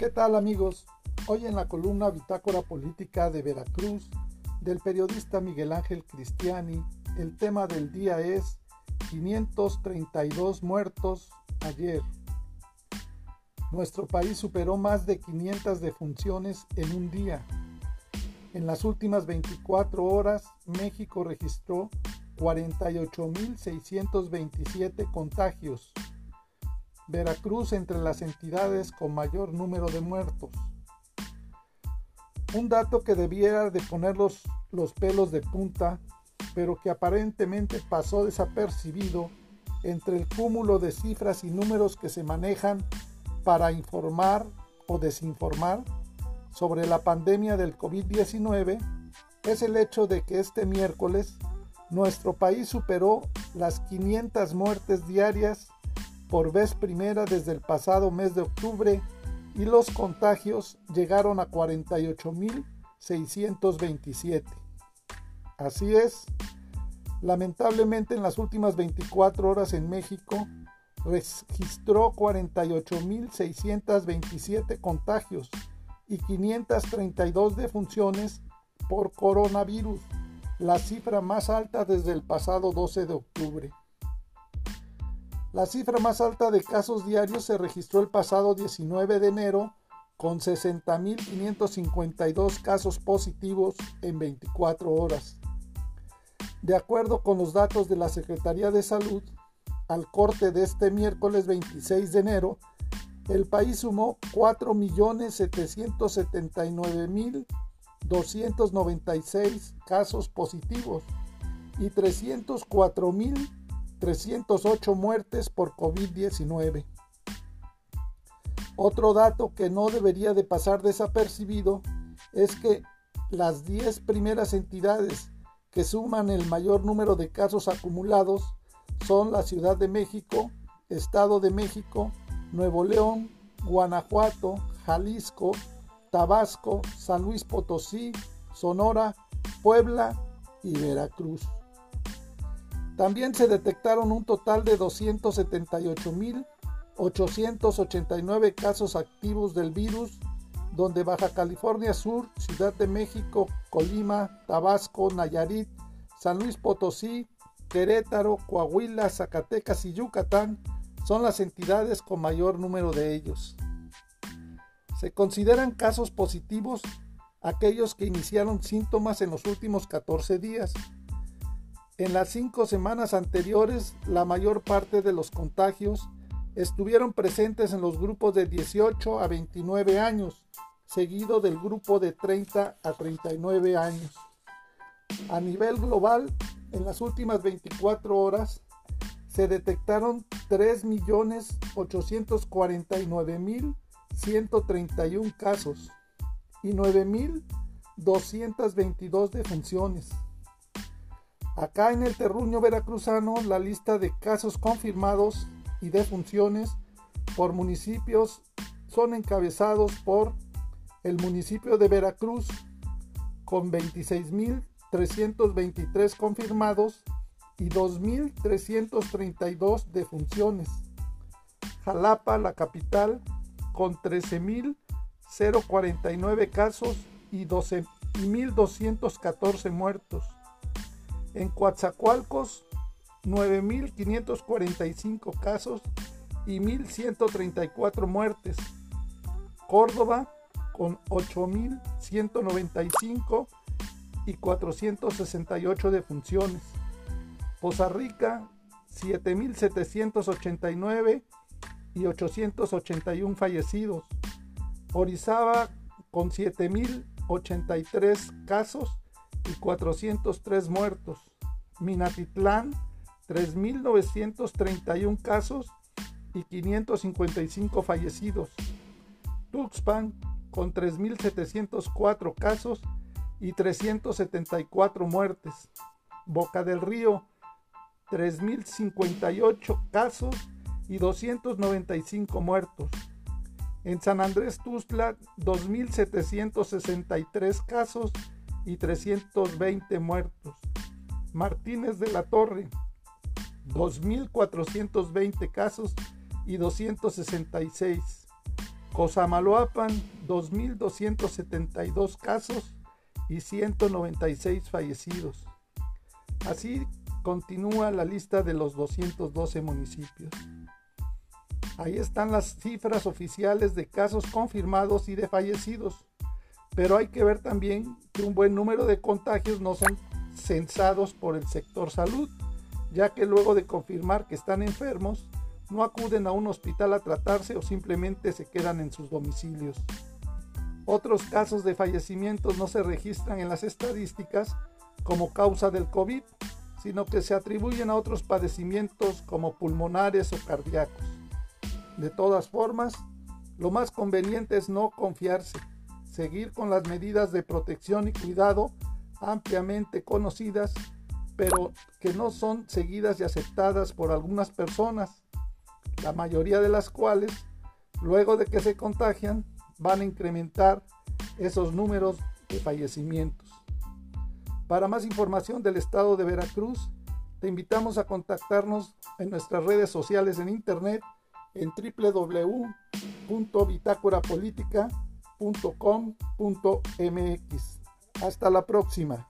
¿Qué tal amigos? Hoy en la columna Bitácora Política de Veracruz del periodista Miguel Ángel Cristiani, el tema del día es 532 muertos ayer. Nuestro país superó más de 500 defunciones en un día. En las últimas 24 horas, México registró 48.627 contagios Veracruz entre las entidades con mayor número de muertos. Un dato que debiera de poner los, pelos de punta, pero que aparentemente pasó desapercibido entre el cúmulo de cifras y números que se manejan para informar o desinformar sobre la pandemia del COVID-19 es el hecho de que este miércoles nuestro país superó las 500 muertes diarias por vez primera desde el pasado mes de octubre y los contagios llegaron a 48.627. Así es, lamentablemente en las últimas 24 horas en México registró 48.627 contagios y 532 defunciones por coronavirus, la cifra más alta desde el pasado 12 de octubre. La cifra más alta de casos diarios se registró el pasado 19 de enero con 60.552 casos positivos en 24 horas. De acuerdo con los datos de la Secretaría de Salud, al corte de este miércoles 26 de enero, el país sumó 4.779.296 casos positivos y 304.000 308 muertes por COVID-19. Otro dato que no debería de pasar desapercibido es que las 10 primeras entidades que suman el mayor número de casos acumulados son la Ciudad de México, Estado de México, Nuevo León, Guanajuato, Jalisco, Tabasco, San Luis Potosí, Sonora, Puebla y Veracruz. También se detectaron un total de 278.889 casos activos del virus, donde Baja California Sur, Ciudad de México, Colima, Tabasco, Nayarit, San Luis Potosí, Querétaro, Coahuila, Zacatecas y Yucatán son las entidades con mayor número de ellos. Se consideran casos positivos aquellos que iniciaron síntomas en los últimos 14 días en las cinco semanas anteriores, la mayor parte de los contagios estuvieron presentes en los grupos de 18 a 29 años, seguido del grupo de 30 a 39 años. A nivel global, en las últimas 24 horas, se detectaron 3.849.131 casos y 9.222 defunciones. Acá en el terruño veracruzano, la lista de casos confirmados y defunciones por municipios son encabezados por el municipio de Veracruz con 26.323 confirmados y 2.332 defunciones. Jalapa, la capital, con 13.049 casos y 12.214 muertos. En Coatzacoalcos, 9.545 casos y 1.134 muertes. Córdoba, con 8.195 y 468 defunciones. Poza Rica, 7.789 y 881 fallecidos. Orizaba, con 7.083 casos y 403 muertos. Minatitlán, 3.931 casos y 555 fallecidos. Tuxpan, con 3.704 casos y 374 muertes. Boca del Río, 3.058 casos y 295 muertos. En San Andrés Tuzla, 2.763 casos y 320 muertos. Martínez de la Torre, 2.420 casos y 266. Cosamaloapan, 2.272 casos y 196 fallecidos. Así continúa la lista de los 212 municipios. Ahí están las cifras oficiales de casos confirmados y de fallecidos. Pero hay que ver también que un buen número de contagios no son censados por el sector salud, ya que luego de confirmar que están enfermos, no acuden a un hospital a tratarse o simplemente se quedan en sus domicilios. Otros casos de fallecimientos no se registran en las estadísticas como causa del COVID, sino que se atribuyen a otros padecimientos como pulmonares o cardíacos. De todas formas, lo más conveniente es no confiarse, seguir con las medidas de protección y cuidado ampliamente conocidas, pero que no son seguidas y aceptadas por algunas personas la mayoría de las cuales, luego de que se contagian, van a incrementar esos números de fallecimientos. Para más información del estado de Veracruz, te invitamos a contactarnos en nuestras redes sociales en internet en www.bitácorapolítica.com.mx. Hasta la próxima.